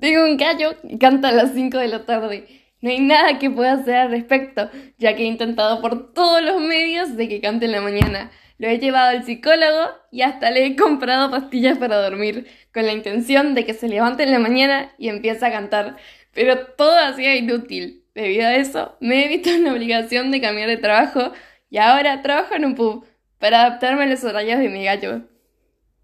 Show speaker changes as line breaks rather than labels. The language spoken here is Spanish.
Tengo un gallo y canta a las 5 de la tarde. No hay nada que pueda hacer al respecto, ya que he intentado por todos los medios de que cante en la mañana. Lo he llevado al psicólogo y hasta le he comprado pastillas para dormir, con la intención de que se levante en la mañana y empiece a cantar. Pero todo ha sido inútil. Debido a eso, me he visto en la obligación de cambiar de trabajo y ahora trabajo en un pub para adaptarme a los horarios de mi gallo.